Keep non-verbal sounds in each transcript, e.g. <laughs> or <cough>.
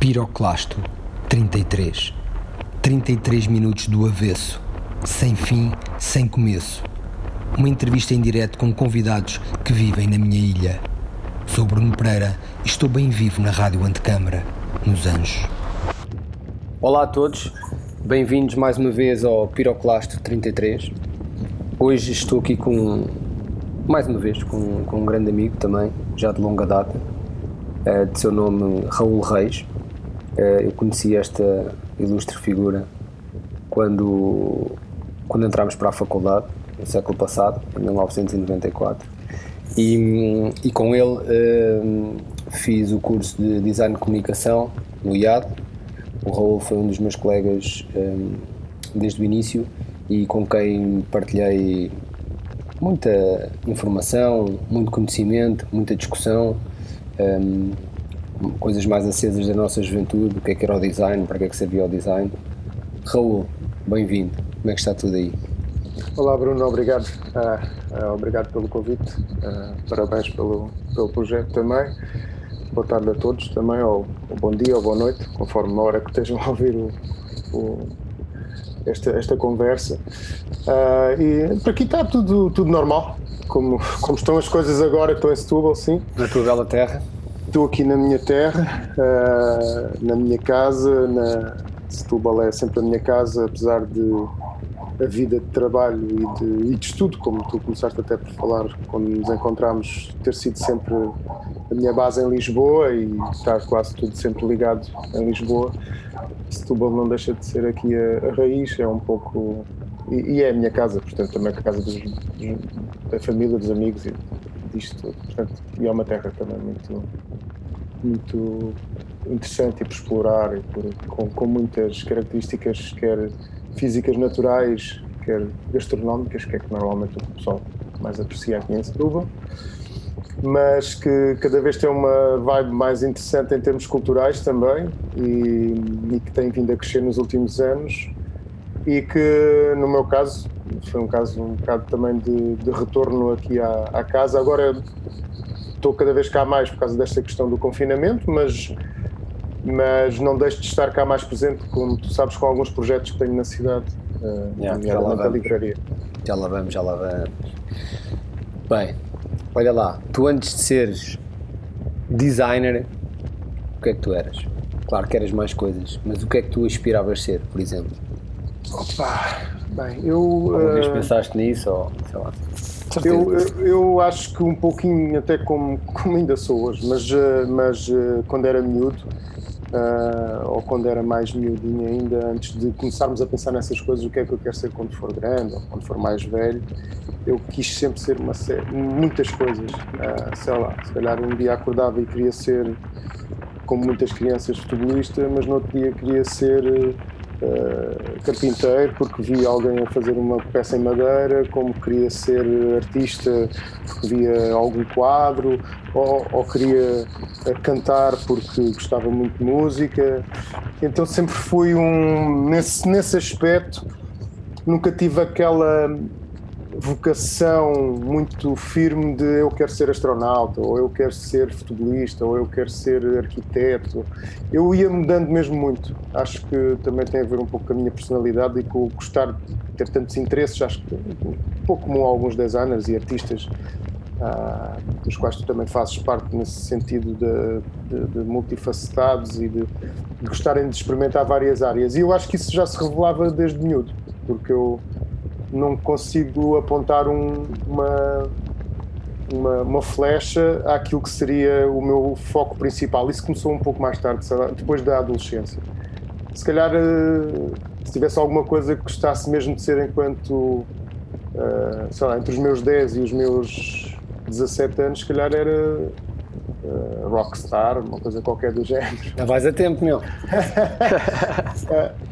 Piroclasto 33. 33 minutos do avesso, sem fim, sem começo. Uma entrevista em direto com convidados que vivem na minha ilha. Sou Bruno Pereira e estou bem vivo na Rádio Antecâmara, nos Anjos. Olá a todos, bem-vindos mais uma vez ao Piroclasto 33. Hoje estou aqui com, mais uma vez, com, com um grande amigo também, já de longa data, eh, de seu nome Raul Reis. Eh, eu conheci esta ilustre figura quando, quando entramos para a faculdade, no século passado, em 1994. E, e com ele uh, fiz o curso de Design de Comunicação no IAD. O Raul foi um dos meus colegas um, desde o início e com quem partilhei muita informação, muito conhecimento, muita discussão. Coisas mais acesas da nossa juventude, o que é que era o design, para que é que servia o design. Raul, bem-vindo, como é que está tudo aí? Olá Bruno, obrigado, uh, uh, obrigado pelo convite, uh, parabéns pelo, pelo projeto também. Boa tarde a todos também, ou, ou, bom dia ou boa noite, conforme a hora que estejam a ouvir o, o, esta, esta conversa. e por aqui está tudo, tudo normal, como, como estão as coisas agora, estou em Setúbal, sim. Na tua bela terra? Estou aqui na minha terra, uh, na minha casa, na Setúbal é sempre a minha casa, apesar de a vida de trabalho e de, e de estudo, como tu começaste até por falar quando nos encontramos, ter sido sempre a minha base em Lisboa e estar quase tudo sempre ligado em Lisboa. Setúbal não deixa de ser aqui a, a raiz, é um pouco. E, e, é a minha casa, portanto, também a casa dos, da família, dos amigos e disto. Portanto, e é uma terra também muito, muito interessante e por explorar, e por, com, com muitas características, quer físicas naturais, quer gastronómicas, que é que normalmente o pessoal mais aprecia aqui em Setúbal, mas que cada vez tem uma vibe mais interessante em termos culturais também e, e que tem vindo a crescer nos últimos anos e que no meu caso foi um caso um bocado também de, de retorno aqui à, à, casa. Agora estou cada vez cá mais por causa desta questão do confinamento, mas, mas não deixo de estar cá mais presente, como tu sabes, com alguns projetos que tenho na cidade, uh, yeah, já lá vamos. livraria. Já lá vamos, já lá vamos. Bem, olha lá, tu antes de seres designer, o que é que tu eras? Claro que eras mais coisas, mas o que é que tu aspiravas ser, por exemplo? Opa, bem, eu. Alguma vez uh, pensaste nisso ou sei lá? Eu, eu, eu, acho que um pouquinho, até como, como ainda sou hoje, mas, uh, mas uh, quando era miúdo, ou quando era mais miudinho ainda, antes de começarmos a pensar nessas coisas, o que é que eu quero ser quando for grande ou quando for mais velho, eu quis sempre ser uma série, muitas coisas. sei lá, se calhar um dia acordava e queria ser, como muitas crianças, futebolista, mas no outro dia queria ser uh, carpinteiro porque vi alguém a fazer uma peça em madeira, como queria ser artista porque via algum quadro, ou, ou queria eh, cantar porque gostava muito de música. Então sempre fui um. Nesse, nesse aspecto, nunca tive aquela vocação muito firme de eu quero ser astronauta, ou eu quero ser futebolista, ou eu quero ser arquiteto. Eu ia mudando mesmo muito. Acho que também tem a ver um pouco com a minha personalidade e com o gostar de ter tantos interesses. Acho que um pouco como alguns designers e artistas, ah, dos quais tu também fazes parte nesse sentido de, de, de multifacetados e de, de gostarem de experimentar várias áreas. E eu acho que isso já se revelava desde miúdo, porque eu não consigo apontar um, uma, uma, uma, flecha àquilo que seria o meu foco principal. Isso começou um pouco mais tarde, depois da adolescência. Se calhar, eh, se tivesse alguma coisa que gostasse mesmo de ser enquanto, eh, sei lá, entre os meus 10 e os meus 17 anos, se calhar era uh, rockstar, uma coisa qualquer do género. Já vais a tempo, meu. <laughs>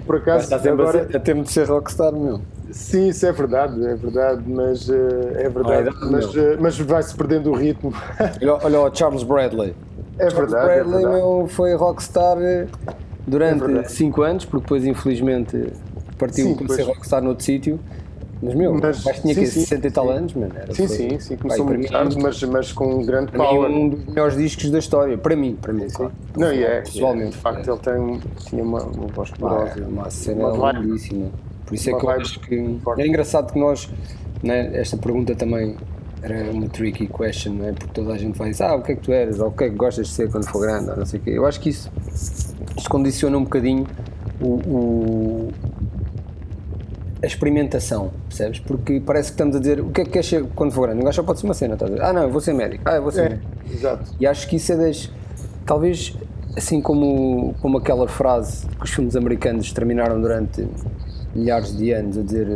Por acaso. Estás agora... a tempo de ser rockstar, meu. Sim, isso é verdade, é verdade, mas uh, é verdade, mas, uh, mas vai-se perdendo o ritmo. <laughs> olha, olha o Charles Bradley. É Charles verdade. É Bradley é verdade. Meu, foi rockstar durante 5 é anos, porque depois infelizmente partiu para ser rockstar noutro sítio. Mas meu, mas, mas tinha sim, que 60 e tal anos, mano. Era, sim, foi, sim, sim, começou pai, muito tarde, mas, mas com um grande para power. Mim, um dos melhores discos da história, para mim, para mim, sim. Não, e é, pessoalmente. É, de facto, é. ele tem, tinha uma, uma voz poderosa. Uma cena lindíssima. Por isso é que eu acho que. É engraçado que nós, né, esta pergunta também era uma tricky question, não é? Porque toda a gente vai dizer, ah, o que é que tu eres, ou o que é que gostas de ser quando for grande, ou não sei o quê. Eu acho que isso, isso condiciona um bocadinho o, o, a experimentação, percebes? Porque parece que estamos a dizer o que é que queres ser quando for grande. Um gajo só pode ser uma cena, estás a dizer? Ah, não, eu vou ser médico. Ah, eu vou ser. É, exato. E acho que isso é das. Talvez, assim como, como aquela frase que os filmes americanos terminaram durante milhares de anos a dizer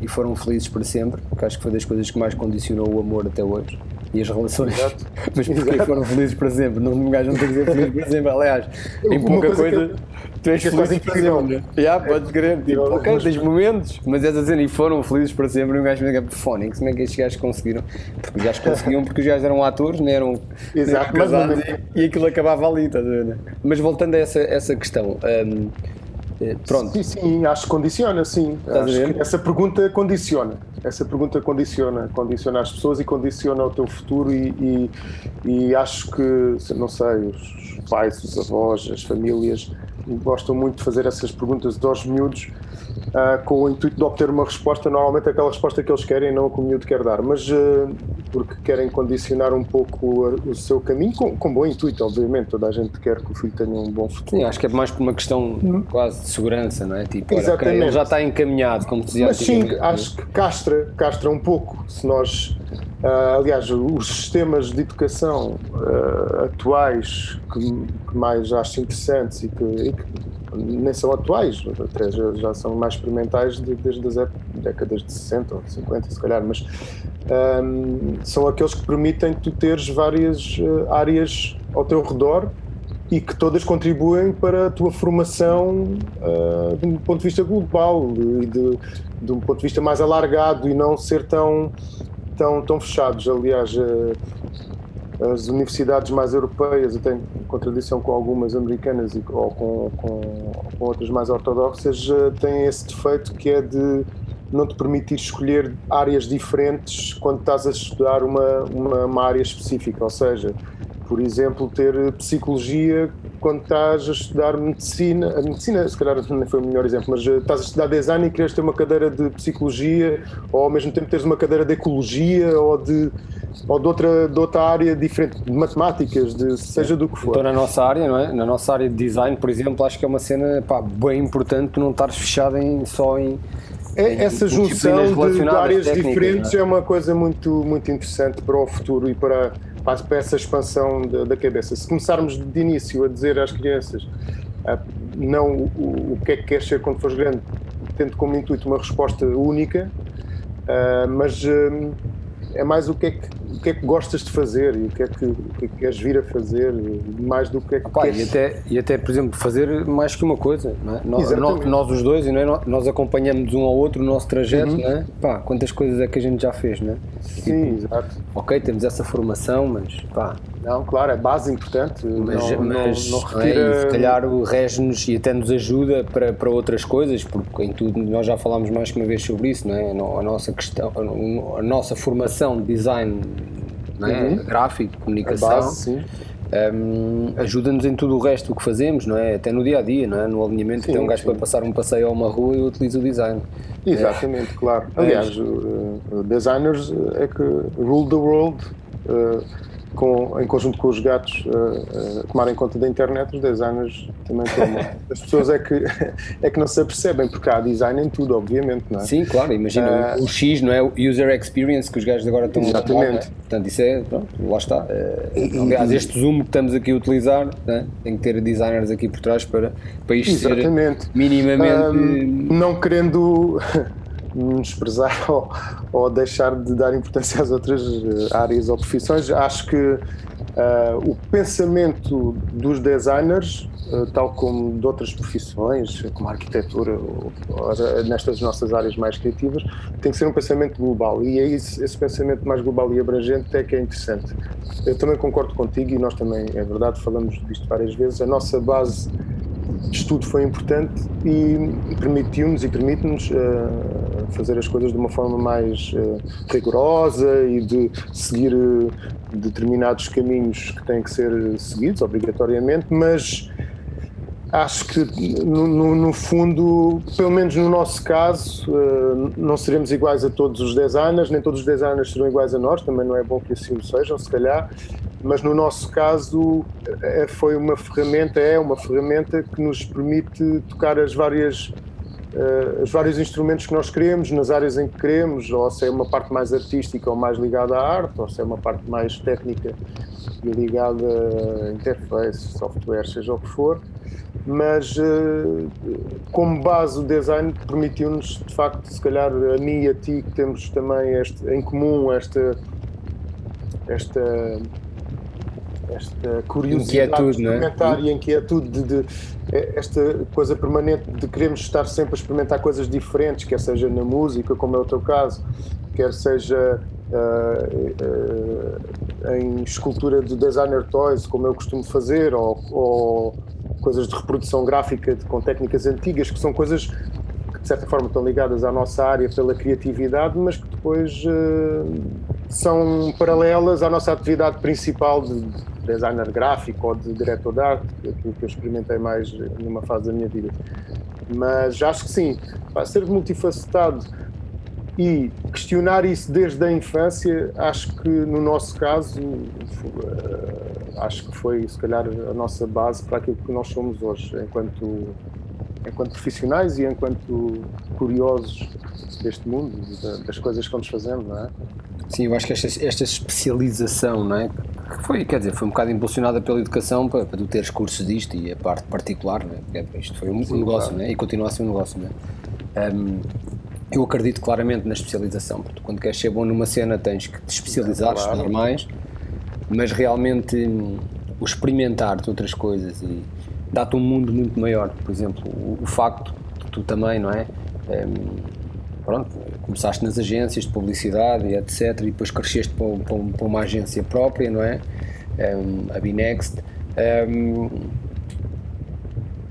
e foram felizes para sempre, que acho que foi das coisas que mais condicionou o amor até hoje e as relações. Exato. <laughs> Mas porque Exato. foram felizes para sempre? Não, um gajo não tem que ser feliz para sempre. Aliás, em pouca coisa, coisa tu és feliz para sempre. Já, yeah, podes crer. Tipo, ok, tens momentos, mas és a dizer e foram felizes para sempre. E um gajo me diga, fónix, como é que estes gajos conseguiram? Porque os gajos conseguiam porque os gajos eram atores, não eram, Exato, não eram casados e, e, aquilo acabava ali, estás a ver? Mas voltando a essa, essa questão. Um, eh, pronto. Sim, sim, acho que condiciona, sim. Essa pergunta condiciona. Essa pergunta condiciona, condiciona as pessoas e condiciona o teu futuro e, e, e acho que, não sei, os pais, os avós, as famílias gostam muito de fazer essas perguntas aos miúdos uh, com o intuito de obter uma resposta, normalmente aquela resposta que eles querem, não a que o miúdo quer dar, mas uh, porque querem condicionar um pouco o, o seu caminho, com, com, bom intuito, obviamente, toda a gente quer que o filho tenha um bom futuro. Sim, acho que é mais por uma questão hum. quase de segurança, não é? Tipo, Exatamente. ele já está encaminhado, como dizia Mas sim, acho que castra, castra um pouco, se nós Uh, aliás, os sistemas de educação uh, atuais que, que, mais acho interessantes e que, e que, nem são atuais, até já, já são mais experimentais de, desde as décadas de 60 ou 50, se calhar, mas um, são aqueles que permitem tu teres várias uh, áreas ao teu redor e que todas contribuem para a tua formação uh, de um ponto de vista global e de, de, um ponto de vista mais alargado e não ser tão tão, tão fechados. Aliás, eh, as universidades mais europeias, até em contradição com algumas americanas e, ou com, com, com outras mais ortodoxas, eh, têm esse defeito que é de não te permitir escolher áreas diferentes quando estás a estudar uma, uma, uma área específica. Ou seja, por exemplo, ter psicologia quando estás a estudar medicina. A medicina, se calhar, não foi o melhor exemplo, mas eh, estás a estudar design e queres ter uma cadeira de psicologia, ou ao mesmo tempo teres uma cadeira de ecologia ou de, ou de, outra, de outra área diferente, de matemáticas, de seja do que for. Então, na nossa área, não é? Na nossa área de design, por exemplo, acho que é uma cena pá, bem importante não estares fechado em, só em. É, essa junção de, de áreas diferentes é? é uma coisa muito, muito interessante para o futuro e para para essa expansão da, da, cabeça. Se começarmos de início a dizer às crianças não o, o, que é que queres ser quando fores grande, tendo como intuito uma resposta única, uh, mas uh, é mais o que é que, o que é que gostas de fazer e o que é que, o que, é que queres vir a fazer, mais do que é que Opa, queres... e, até, e até, por exemplo, fazer mais que uma coisa, é? nós, nós, nós, os dois, não é? nós acompanhamos um ao outro o nosso trajeto, uhum. não é? Pá, quantas coisas é que a gente já fez, não é? Sim, tipo, exato. Ok, temos essa formação, mas pá, não, claro, é base importante. Mas, não, mas não, não retira... é, se calhar o rege-nos e até nos ajuda para, para outras coisas, porque em tudo nós já falámos mais que uma vez sobre isso, não é? A nossa questão, a nossa formação de design não é? Uhum. gráfico, comunicação. Base, um, ajuda-nos em tudo o resto que fazemos, não é? Até no dia a dia, não é? No alinhamento, sim, tem um gajo sim. para passar um passeio a uma rua e utiliza o design. Exatamente, é. claro. Aliás, uh, designers é que rule the world. Uh, com, em conjunto com os gatos uh, uh, tomarem conta da internet, os designers também tomam. <laughs> As pessoas é que, é que não se apercebem, porque há design em tudo, obviamente, não é? Sim, claro, imagina uh, o X, não é? O user experience que os gajos agora estão exatamente. a Exatamente. É? Portanto, isso é, pronto, lá está. Uh, aliás, este zoom que estamos aqui a utilizar, né? tem que ter designers aqui por trás para, para isto exatamente. ser minimamente. não querendo desprezar <laughs> ou, ou, deixar de dar importância às outras eh, áreas ou profissões. Acho que uh, o pensamento dos designers, uh, tal como de outras profissões, como a arquitetura, ou, ou, nestas nossas áreas mais criativas, tem que ser um pensamento global. E é esse, esse pensamento mais global e abrangente é que é interessante. Eu também concordo contigo e nós também, é verdade, falamos disto várias vezes. A nossa base estudo foi importante e permitiu-nos e permite-nos uh, fazer as coisas de uma forma mais uh, rigorosa e de seguir uh, determinados caminhos que têm que ser seguidos obrigatoriamente, mas acho que no, no, no, fundo, pelo menos no nosso caso, não seremos iguais a todos os designers, nem todos os designers serão iguais a nós, também não é bom que assim sejam, se calhar, mas no nosso caso é, foi uma ferramenta, é uma ferramenta que nos permite tocar as várias uh, os vários instrumentos que nós queremos, nas áreas em que queremos, ou se é uma parte mais artística ou mais ligada à arte, ou se é uma parte mais técnica e ligada a interface, software, seja o que for. Mas uh, como base o design permitiu-nos de facto se calhar a mim e a ti que temos também este, em comum esta esta esta curiosidade é? experimentar é? e inquietude de, de, esta coisa permanente de queremos estar sempre a experimentar coisas diferentes, quer seja na música, como é o teu caso, quer seja uh, uh, em escultura de designer toys, como eu costumo fazer, ou, ou coisas de reprodução gráfica de, com técnicas antigas, que são coisas que de certa forma estão ligadas à nossa área pela criatividade, mas que depois uh, são paralelas à nossa atividade principal de designer gráfico ou de diretor de arte, aquilo que eu experimentei mais numa fase da minha vida. Mas acho que sim, vai ser multifacetado e questionar isso desde a infância, acho que no nosso caso, uh, acho que foi se calhar a nossa base para aquilo que nós somos hoje, enquanto, enquanto profissionais e enquanto curiosos deste mundo, das coisas que vamos fazendo, não é? Sim, eu acho que esta, esta especialização, não é? Foi, quer dizer, foi um bocado impulsionada pela educação para, para tu teres cursos disto e a parte particular, não é? Isto foi um Sim, negócio, claro. não é? E continua a ser um negócio, não é? Um, eu acredito claramente na especialização, porque quando queres ser bom numa cena tens que te especializar, claro. estudar mais, mas realmente hum, o experimentar de outras coisas e dá-te um mundo muito maior. Por exemplo, o, o facto de tu também, não é? Um, pronto, começaste nas agências de publicidade e etc. E depois cresceste para, para, para uma agência própria, não é? Um, a Binext. Um,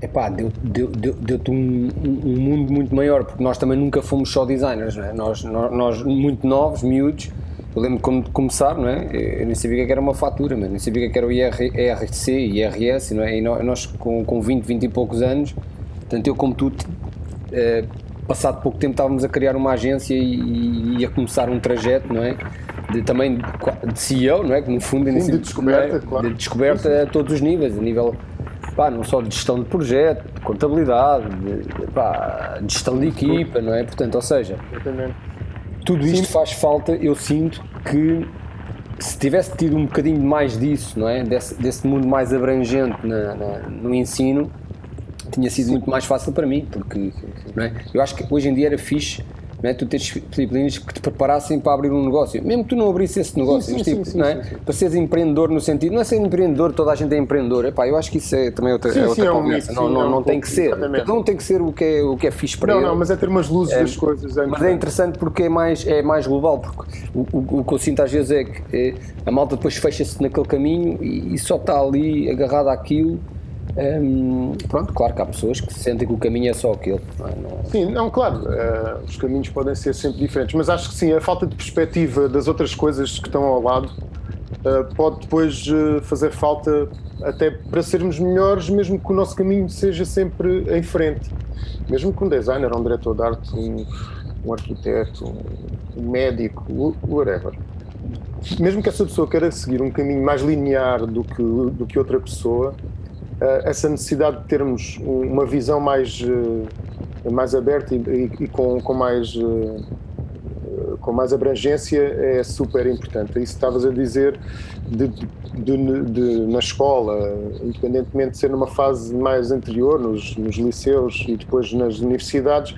epá, deu-te deu, deu, um, um, mundo muito maior, porque nós também nunca fomos só designers, não é? nós, nós, nós muito novos, miúdos, eu lembro como de começar, não é? Eu nem sabia que era uma fatura, mas nem sabia que era o IR, IRC IRS, não é? E nós com, com 20, 20 e poucos anos, tanto eu como tu, eh, passado pouco tempo estávamos a criar uma agência e, e a começar um trajeto, não é? De, também de CEO, não é? Que no fundo Sim, de descoberta, é? claro. De descoberta a todos os níveis, a nível pá, não só de gestão de projeto, de contabilidade, de, pá, de gestão de equipa, não é? Portanto, ou seja, tudo isto Sim. faz falta, eu sinto que se tivesse tido um bocadinho mais disso, não é? Desse, desse mundo mais abrangente na, na, no ensino, tinha sido muito mais fácil para mim, porque não é? eu acho que hoje em dia era fixe não é? tu tens disciplinas que te preparassem para abrir um negócio, mesmo que tu não abrisse esse negócio, sim, mas, tipo, sim, não é? para seres empreendedor no sentido, não é ser empreendedor, toda a gente é empreendedor, Epá, eu acho que isso é também outra, é outra é conversa, um não, não, é não tem que ser, cada um tem que ser o que é, o que é fixe para não, ele. Não, mas é ter umas luzes é, das coisas. É mas é interessante porque é mais, é mais global, porque o, o, o que eu sinto às vezes é que é, a malta depois fecha-se naquele caminho e, e só está ali agarrada àquilo Hum, pronto, claro que há pessoas que sentem que o caminho é só aquele. Não é? não... Sim, não, claro, uh, os caminhos podem ser sempre diferentes, mas acho que sim, a falta de perspectiva das outras coisas que estão ao lado uh, pode depois uh, fazer falta até para sermos melhores, mesmo que o nosso caminho seja sempre em frente. Mesmo que um designer, um diretor de arte, um, um arquiteto, um, médico, whatever mesmo que essa pessoa queira seguir um caminho mais linear do que, do que outra pessoa, essa necessidade de termos uma visão mais, eh, mais aberta e, e com, com, mais, eh, com mais abrangência é super importante. Isso estavas a dizer de, de, de, na escola, independentemente de ser numa fase mais anterior, nos, nos liceus e depois nas universidades,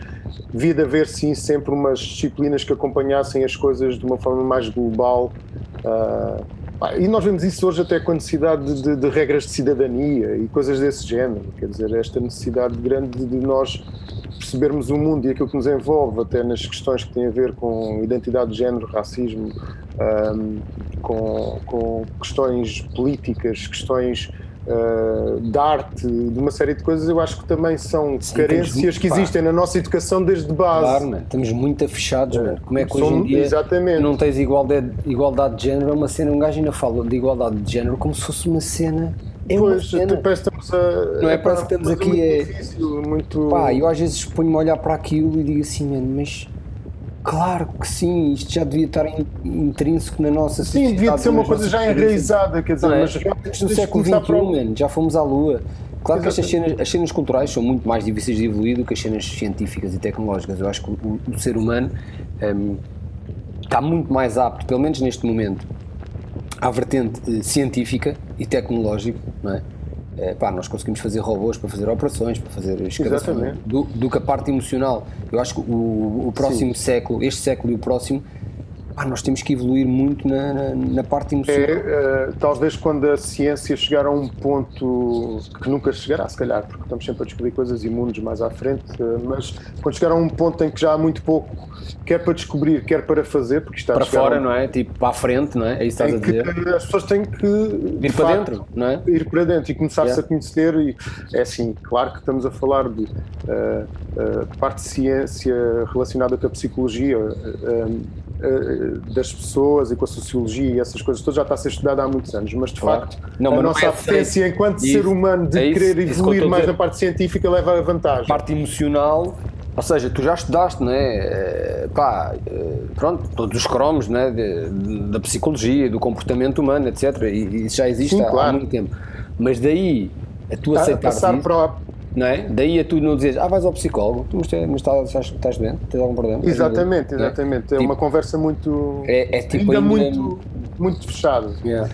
devia de haver sim sempre umas disciplinas que acompanhassem as coisas de uma forma mais global. Uh, e nós vemos isso hoje até com a necessidade de, de, regras de cidadania e coisas desse género. Quer dizer, esta necessidade grande de nós percebermos o mundo e aquilo que nos envolve, até nas questões que têm a ver com identidade de género, racismo, um, com, com, questões políticas, questões uh, de arte, de uma série de coisas, eu acho que também são Sim, carências que existem pá. na nossa educação desde base. Claro, man. estamos muito fechados, mano. Como é que hoje em dia exatamente. não tens igualdade, igualdade de género? É uma cena, um gajo ainda fala de igualdade de género como se fosse uma cena. É pois, uma cena. parece estamos a. Não é, parece que estamos aqui. É, difícil, muito... Pá, eu às vezes ponho-me a olhar para aquilo e digo assim, mano, mas Claro que sim, isto já devia estar intrínseco na nossa sociedade. Sim, devia ser uma coisa já enraizada, quer dizer, é? mas realmente no século XXI, para... já fomos à Lua. Claro que estas cenas, as cenas culturais são muito mais difíceis de evoluir do que as cenas científicas e tecnológicas. Eu acho que o, o ser humano um, está muito mais apto, pelo menos neste momento, à vertente uh, científica e tecnológica, não é? É, pá, nós conseguimos fazer robôs para fazer operações, para fazer escavação, do, do que a parte emocional. Eu acho que o, o próximo Sim. século, este século e o próximo, ah, nós temos que evoluir muito na, na, na parte emocional. É, uh, talvez quando a ciência chegar a um ponto que nunca chegará, se calhar, porque estamos sempre a descobrir coisas e mundos mais à frente, uh, mas quando chegar a um ponto em que já há muito pouco, quer para descobrir, quer para fazer, porque está para fora, um... não é? Tipo, para a frente, não é? É isso que estás a dizer. As pessoas têm que ir para facto, dentro, não é? Ir para dentro e começar-se yeah. a conhecer. E, é assim, claro que estamos a falar de uh, parte de ciência relacionada com a psicologia eh, das pessoas e com a sociologia e essas coisas todas já está a ser estudada há muitos anos, mas de claro. facto não, a nossa é enquanto isso, ser humano de é isso, querer evoluir mais na parte científica leva a vantagem. Parte emocional, ou seja, tu já estudaste, é? Eh, pá, eh, pronto, todos os cromos né? da psicologia, do comportamento humano, etc. E isso já existe Sim, há, claro. há, muito tempo. Mas daí a tua passar para, não é? Daí a tu não dizes, ah, vais ao psicólogo, tu, mas, mas estás, estás doente, tens algum problema? Exatamente, exatamente. É, é tipo, uma conversa muito. É, é tipo ainda, muito, muito fechada. Yeah,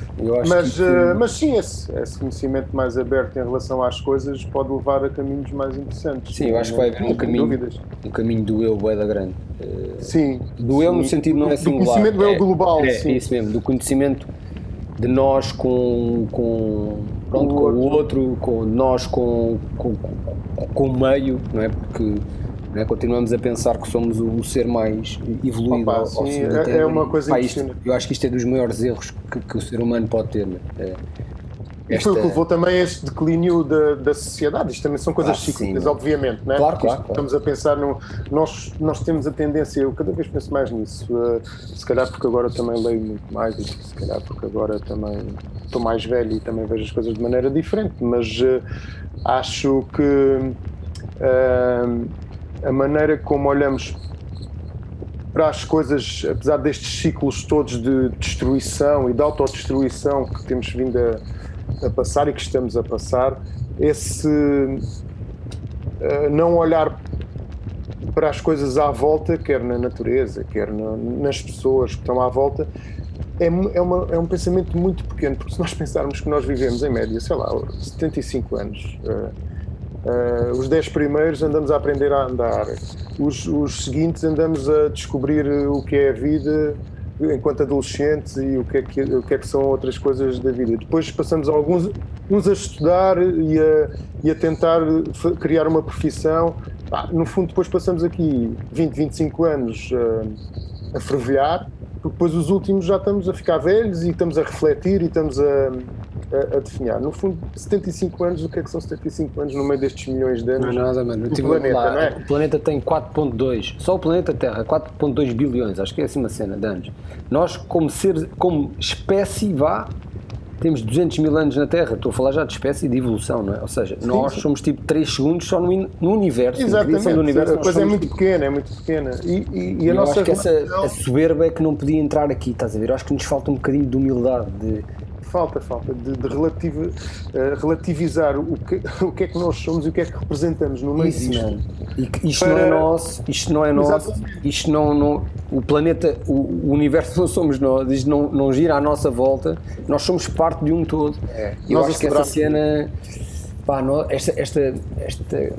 mas, uh, mas sim, esse, esse conhecimento mais aberto em relação às coisas pode levar a caminhos mais interessantes. Sim, eu acho que vai haver um caminho, um caminho do eu bué da grande. Uh, sim. Do sim. eu no sentido não é singular. Do conhecimento do eu é, global, é, sim. É isso mesmo, do conhecimento de nós com, com, pronto, com o outro, com nós com, com, com o meio, não é? Porque é? continuamos a pensar que somos o, ser mais evoluído Opa, ao, ao sim, é, é, uma coisa Pá, isto, Eu acho que isto é dos maiores erros que, que o ser humano pode ter. É? Esta... E foi o que levou também a este declínio da, da sociedade. Isto também são coisas ah, cíclicas, obviamente, não é? Claro, claro, Estamos a pensar no. Nós, nós temos a tendência, eu cada vez penso mais nisso, uh, se calhar porque agora também leio muito mais, e se calhar porque agora também estou mais velho e também vejo as coisas de maneira diferente, mas uh, acho que uh, a maneira como olhamos para as coisas, apesar destes ciclos todos de destruição e de autodestruição que temos vindo a a passar e que estamos a passar, esse uh, não olhar para as coisas à volta, quer na natureza, quer na, nas pessoas que estão à volta, é, é, uma, é, um pensamento muito pequeno, porque se nós pensarmos que nós vivemos em média, sei lá, 75 anos, uh, uh, os 10 primeiros andamos a aprender a andar, os, os seguintes andamos a descobrir o que é a vida, enquanto adolescentes e o que, é que, o que é que são outras coisas da vida. Depois passamos alguns uns a estudar e a, e a tentar criar uma profissão. Ah, no fundo, depois passamos aqui 20, 25 anos a, a fervilhar, porque depois os últimos já estamos a ficar velhos e estamos a refletir e estamos a, a, a, definhar. No fundo, 75 anos, o que é que são 75 anos no meio destes milhões de anos? Não é nada, mano. Do planeta, lá, não é? O planeta tem 4.2, só o planeta Terra, 4.2 bilhões, acho que é assim uma cena de anos. Nós, como ser, como espécie, vá, temos 200 mil anos na Terra, estou a falar já de espécie de evolução, não é? Ou seja, sim, nós sim. somos tipo 3 segundos só no, no universo. Exatamente, do universo, a coisa é muito tipo... pequena, é muito pequena. E, e, e a eu nossa acho que essa a soberba é que não podia entrar aqui, estás a ver? Eu acho que nos falta um bocadinho de humildade, de falta, falta de, de uh, relativizar o que, <laughs> o que é que nós somos e o que é que representamos no meio Isso, disto. E isto Para... não é nosso, isto não é nosso, isto não, não, o planeta, o, o, universo <laughs> não somos nós, isto não, não gira à nossa volta, nós somos parte de um todo. É. Eu acho que essa cena, pá, não, esta, esta, esta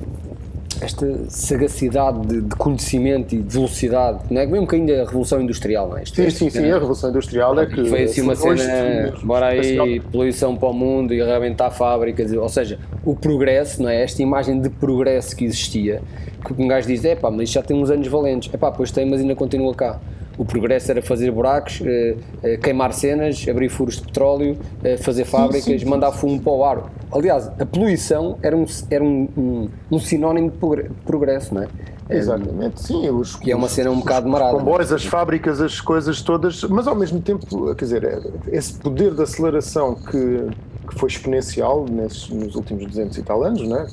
esta sagacidade de, de, conhecimento e de velocidade, não é? Mesmo que ainda a Revolução Industrial, não é? Sim, sim, sim, a Revolução Industrial é que. Foi assim uma cena, bora aí, poluição para o mundo e arrebentar fábricas, ou seja, o progresso, não é? Esta imagem de progresso que existia, que um gajo diz, é pá, mas isto já tem uns anos valentes, é pá, pois tem, mas ainda continua cá. O progresso era fazer buracos, uh, uh, queimar cenas, abrir furos de petróleo, fazer fábricas, sim, sim, mandar fumo para o ar. Aliás, a poluição era um, era um, um, um sinónimo de progresso, não é? Exatamente, sim. Os, que é uma cena um bocado marada. Os comboios, as fábricas, as coisas todas, mas ao mesmo tempo, quer dizer, esse poder de aceleração que, que foi exponencial nesses, nos últimos 200 e tal anos, não é?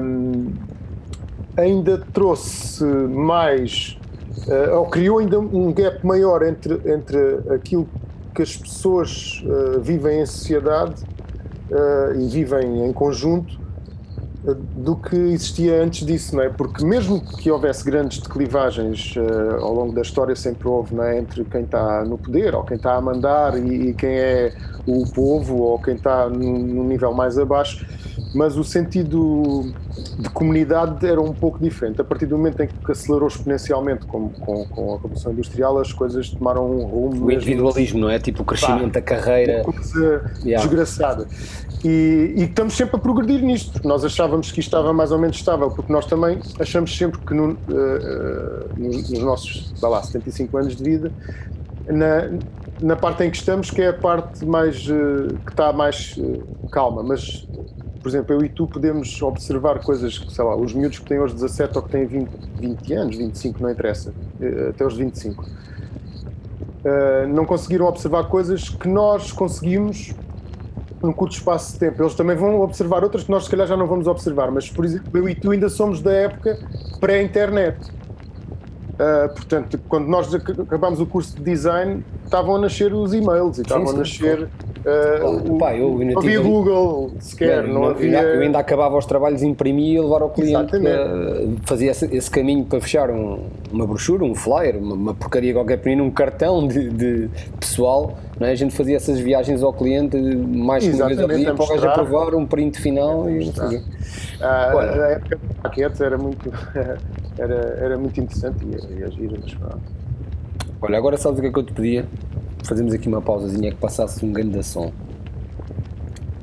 Um, ainda trouxe mais, uh, ou criou ainda um gap maior entre, entre aquilo que as pessoas uh, vivem em sociedade uh, e vivem em conjunto do que existia antes disso, não é? Porque mesmo que houvesse grandes declivagens uh, ao longo da história, sempre houve, não é? Entre quem está no poder ou quem está a mandar e, e, quem é o povo ou quem está num nível mais abaixo, mas o sentido de comunidade era um pouco diferente. A partir do momento em que acelerou exponencialmente com, com, com a Revolução Industrial, as coisas tomaram um rumo. O individualismo, não é? Tipo o crescimento da carreira. Uma coisa yeah. desgraçada. E, e, estamos sempre a progredir nisto, porque nós achávamos que isto estava mais ou menos estável, porque nós também achamos sempre que no, uh, uh, nos, nos, nossos, lá, 75 anos de vida, na, na parte em que estamos, que é a parte mais uh, que está mais calma, mas por exemplo, eu e tu podemos observar coisas que, sei lá, os miúdos que têm hoje 17 ou que têm 20, 20 anos, 25, não interessa, até os 25, não conseguiram observar coisas que nós conseguimos num curto espaço de tempo. Eles também vão observar outras que nós se calhar já não vamos observar, mas por exemplo, eu e tu ainda somos da época pré-internet. Uh, portanto, quando nós acabámos o curso de design, estavam a nascer os e-mails e estavam sim, a nascer Uh, Pá, eu não havia Google sequer, não, não havia... Eu ainda acabava os trabalhos, imprimia e levar ao cliente, uh, fazia esse, esse, caminho para fechar um, uma brochura, um flyer, uma, uma porcaria qualquer pequenina, um cartão de, de pessoal, é? a gente fazia essas viagens ao cliente mais que uma vez ao dia para o gajo aprovar um print final e ah, a época do paquete era muito, <laughs> era, era muito interessante e, e agir, mas Olha, agora sabes o que é que eu te pedia? Fazemos aqui uma pausazinha que passasse um grande som.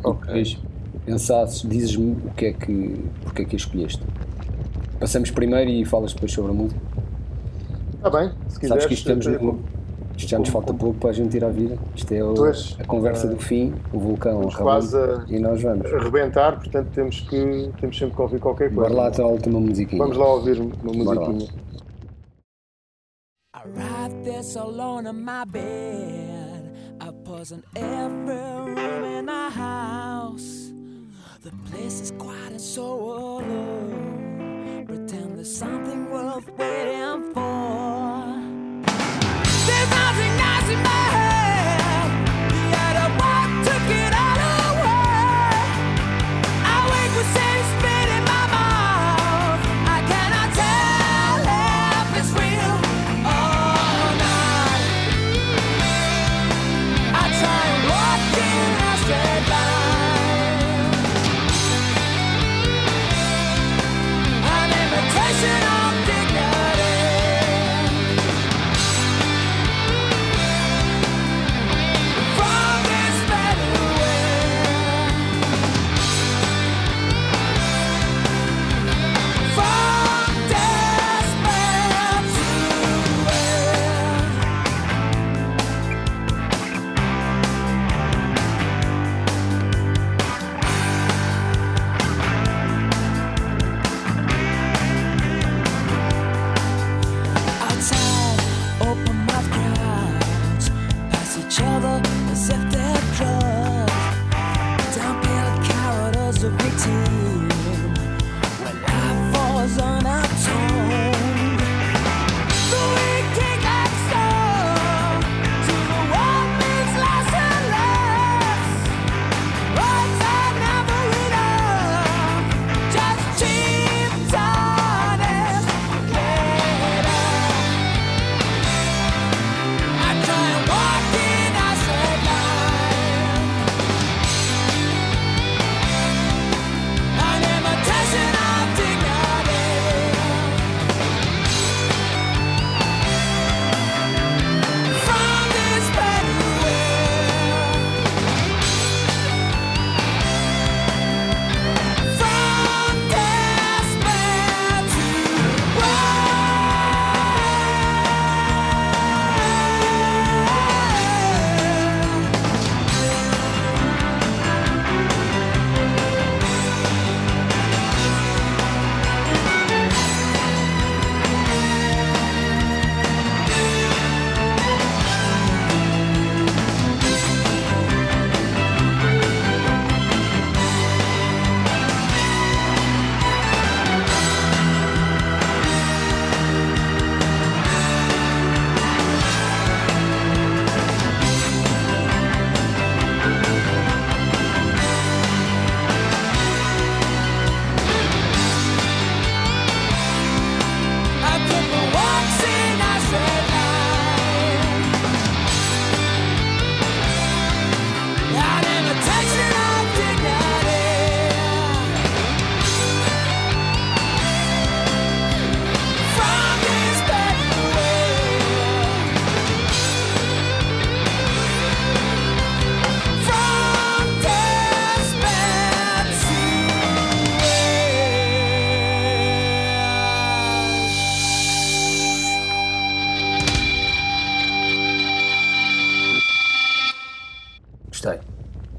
Ok. Depois pensasses, dizes-me o que é que, porque é que a escolheste. Passamos primeiro e falas depois sobre a música. Está bem, se quiseres. Sabes que isto, estamos, no, isto já nos falta pouco para a gente ir à vida. Isto é o, a conversa do fim, o vulcão quase a, e nós vamos. arrebentar, portanto temos, que, temos sempre que ouvir qualquer coisa. Bora lá até a última musiquinha. Vamos lá ouvir uma musiquinha. Right this alone in my bed. I pause in every room in the house. The place is quiet and so alone. Pretend there's something worth waiting for.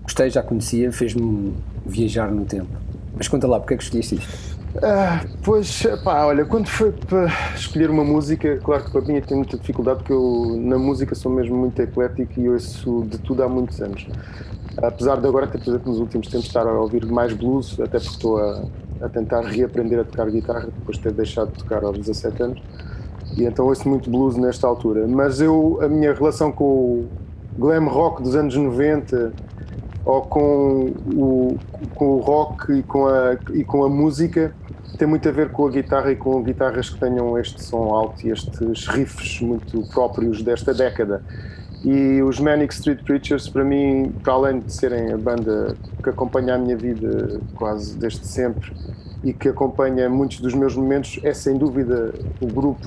Gostei, já conhecia, fez-me viajar no tempo. Mas conta lá, porque é que escolheste isto? Ah, pois, pá, olha, quando foi para escolher uma música, claro que para mim eu tenho muita dificuldade porque eu na música sou mesmo muito eclético e ouço de tudo há muitos anos. Apesar de agora ter, por exemplo, nos últimos tempos estar a ouvir mais blues, até porque estou a, a tentar reaprender a tocar guitarra depois de ter deixado de tocar aos 17 anos. E então ouço muito blues nesta altura. Mas eu, a minha relação com o glam rock dos anos 90 ou com o, com o rock e com, a, e com a música tem muito a ver com a guitarra e com guitarras que tenham este som alto e estes riffs muito próprios desta década. E os Manic Street Preachers, para mim, para além de serem a banda que acompanha a minha vida quase desde sempre e que acompanha muitos dos meus momentos, é sem dúvida o grupo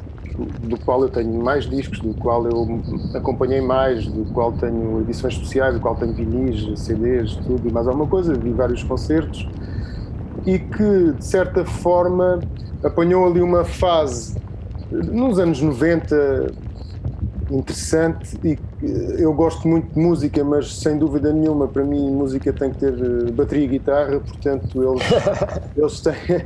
do qual eu tenho mais discos, do qual eu acompanhei mais, do qual tenho edições especiais, do qual tenho vinis, CDs, tudo e mais alguma coisa, vi vários concertos e que de certa forma apanhou ali uma fase nos anos 90 interessante e eu gosto muito de música, mas sem dúvida nenhuma, para mim música tem que ter eh, bateria e guitarra, portanto eles, <laughs> eles têm.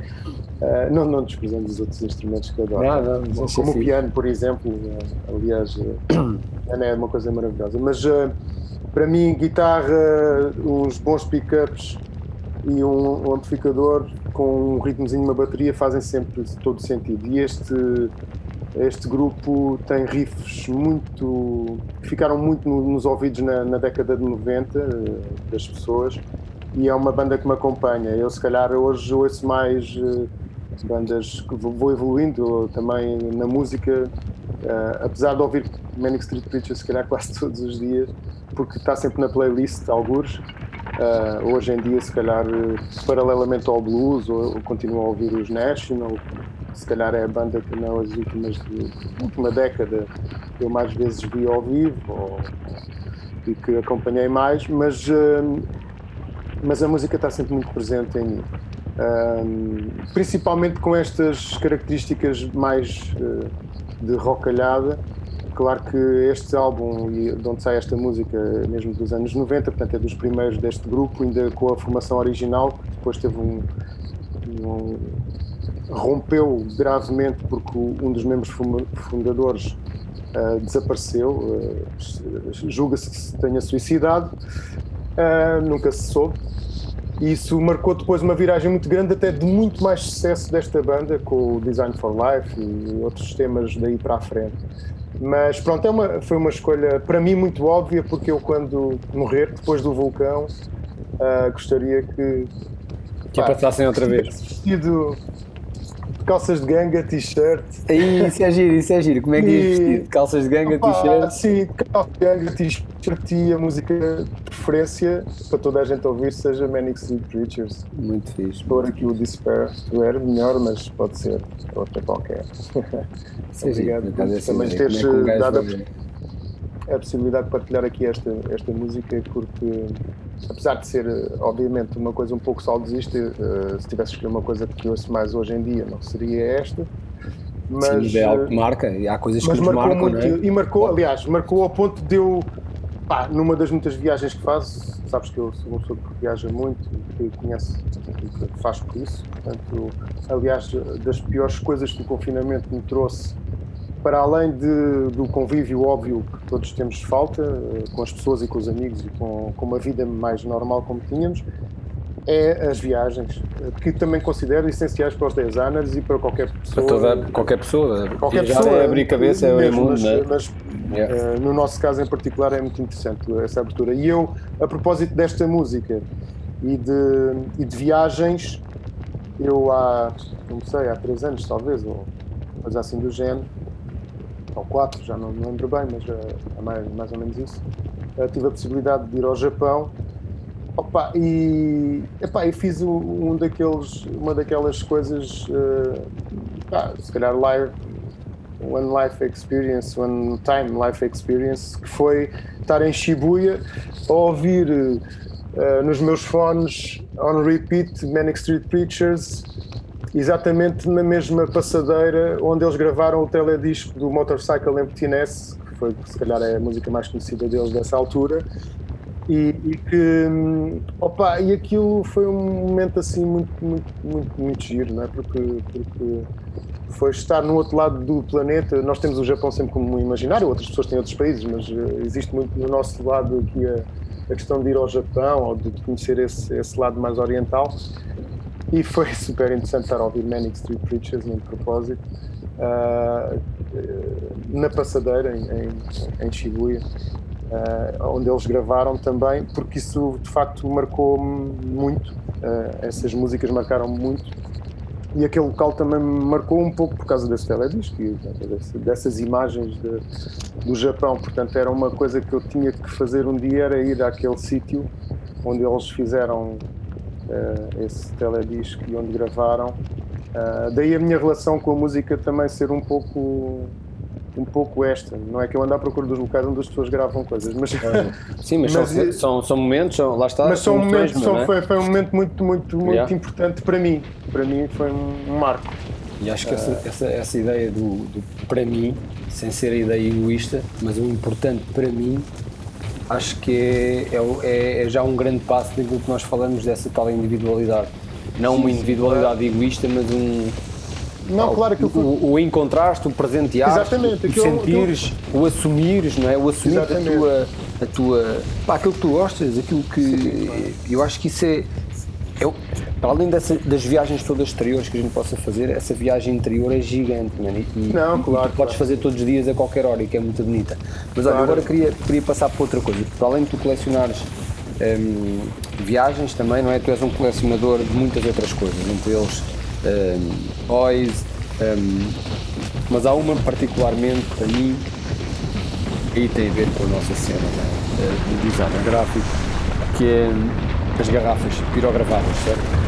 Uh, não, não desprezando os outros instrumentos que eu adoro. Não, como o piano, por exemplo. Uh, aliás, <coughs> uh, é uma coisa maravilhosa. Mas uh, para mim, guitarra, uns bons pickups e um, um amplificador com um ritmozinho, uma bateria fazem sempre todo sentido. E este este grupo tem riffs muito. ficaram muito no, nos ouvidos na, na, década de 90 uh, eh, das pessoas e é uma banda que me acompanha. Eu, se calhar, hoje ouço mais uh, bandas que vou evoluindo também na música, uh, apesar de ouvir Manic Street Preachers, se calhar, <laughs> quase todos os dias, porque está sempre na playlist, alguns. hoje em dia, se calhar, paralelamente ao blues, ou continuo a ouvir os National se calhar é a banda que nas últimas última década eu mais vezes vi ao vivo ou, e que acompanhei mais, mas, hum, mas a música está sempre muito presente em mim. Um, principalmente com estas características mais uh, de rockalhada. Claro que este álbum, de onde sai esta música, é mesmo dos anos 90, portanto é dos primeiros deste grupo, ainda com a formação original, que depois teve um, um rompeu gravemente porque um dos membros fundadores uh, desapareceu, uh, julga-se que se tenha suicidado, uh, nunca se soube. E isso marcou depois uma viragem muito grande, até de muito mais sucesso desta banda, com o Design for Life e outros temas daí para a frente. Mas pronto, é uma, foi uma escolha para mim muito óbvia, porque eu, quando morrer, depois do vulcão, gostaria que. Que pá, passassem outra vez. Vestido calças de ganga, t-shirt. Isso é giro, isso é giro. Como é que é vestido? Calças de ganga, t-shirt? Sim, calças de ganga, t-shirt e a música de preferência para toda a gente ouvir seja Manic Street Preachers. Muito fixe. Por aqui o Despair, tu era melhor, mas pode ser outra qualquer. Obrigado por também teres é dado a, a possibilidade de partilhar aqui esta, esta música, porque apesar de ser, obviamente, uma coisa um pouco saudosista, uh, se tivesse escolher uma coisa que ouço mais hoje em dia, não seria esta. Mas, Sim, é algo que marca, e há coisas que nos marcam, muito, é? E marcou, aliás, marcou ao ponto de eu, pá, numa das muitas viagens que faço, sabes que eu sou uma pessoa que viaja muito e que conhece e que faz por isso, portanto, aliás, das piores coisas que o confinamento me trouxe para além de, do convívio óbvio que todos temos falta, eh, com as pessoas e com os amigos e com, com uma vida mais normal como tínhamos, é as viagens, eh, que também considero essenciais para os designers e para qualquer pessoa. Para toda, qualquer pessoa. Qualquer pessoa. É abrir cabeça, é mesmo, mundo, mas, mas yeah. uh, no nosso caso em particular é muito interessante essa abertura. E eu, a propósito desta música e de, e de viagens, eu há, não sei, há três anos talvez, ou coisa assim do género, ou quatro, já não me lembro bem, mas é mais, mais ou menos isso. Uh, tive a possibilidade de ir ao Japão Opa, e epá, eu fiz um daqueles, uma daquelas coisas, uh, pá, se calhar live, one life experience, one time life experience, que foi estar em Shibuya a ouvir uh, nos meus fones on repeat Manic Street Preachers exatamente na mesma passadeira onde eles gravaram o teledisco do Motorcycle Emptiness, que foi se calhar é a música mais conhecida deles dessa altura, E, e que hum, opa, e aquilo foi um momento assim muito, muito, muito, muito giro, não é? Porque, porque foi estar no outro lado do planeta. Nós temos o Japão sempre como um imaginário, outras pessoas têm outros países, mas uh, existe muito no nosso lado aqui a, a, questão de ir ao Japão ou de conhecer esse, esse lado mais oriental. E foi <laughs> super interessante estar a ouvir Manic Street Preachers, de propósito, uh, na passadeira em, em, em Shibuya uh, onde eles gravaram também, porque isso de facto marcou muito, uh, essas músicas marcaram muito. E aquele local também me marcou um pouco por causa desse teledisco e dessas imagens de, do Japão, portanto era uma coisa que eu tinha que fazer um dia, era ir àquele sítio onde eles fizeram uh, esse teledisco e onde gravaram. Uh, daí a minha relação com a música também ser um pouco um pouco esta. Não é que eu ando à procura dos locais onde as pessoas gravam coisas, mas. Sim, mas, <laughs> mas são, são, são, momentos, são, lá está. Mas são momentos, são, é? foi, foi um momento muito, muito, muito yeah. importante para mim. Para mim foi um marco. E acho que essa, uh, essa, essa ideia do, do, para mim, sem ser a ideia egoísta, mas o importante para mim, acho que é, é, é já um grande passo daquilo que nós falamos dessa tal individualidade. Não sim, uma individualidade sim, egoísta, mas um, não, claro que o, o encontraste, o presenteaste, Exatamente, o sentires, o assumires, não é? O assumir a tua, a tua pá, aquilo que tu gostas, aquilo que Sim, eu acho que isso é, eu, para além dessa, das viagens todas exteriores que a gente possa fazer, essa viagem interior é gigante, man, e, não, e, claro, e tu podes fazer todos os dias a qualquer hora e que é muito bonita. Mas claro. olha, agora queria, queria passar para outra coisa, para além de tu colecionares hum, viagens também, não é? Tu és um colecionador de muitas outras coisas, entre eles um, boys, um, mas há uma particularmente para mim aí tem a ver com a nossa cena né, de design gráfico, que é as garrafas pirogravadas, certo?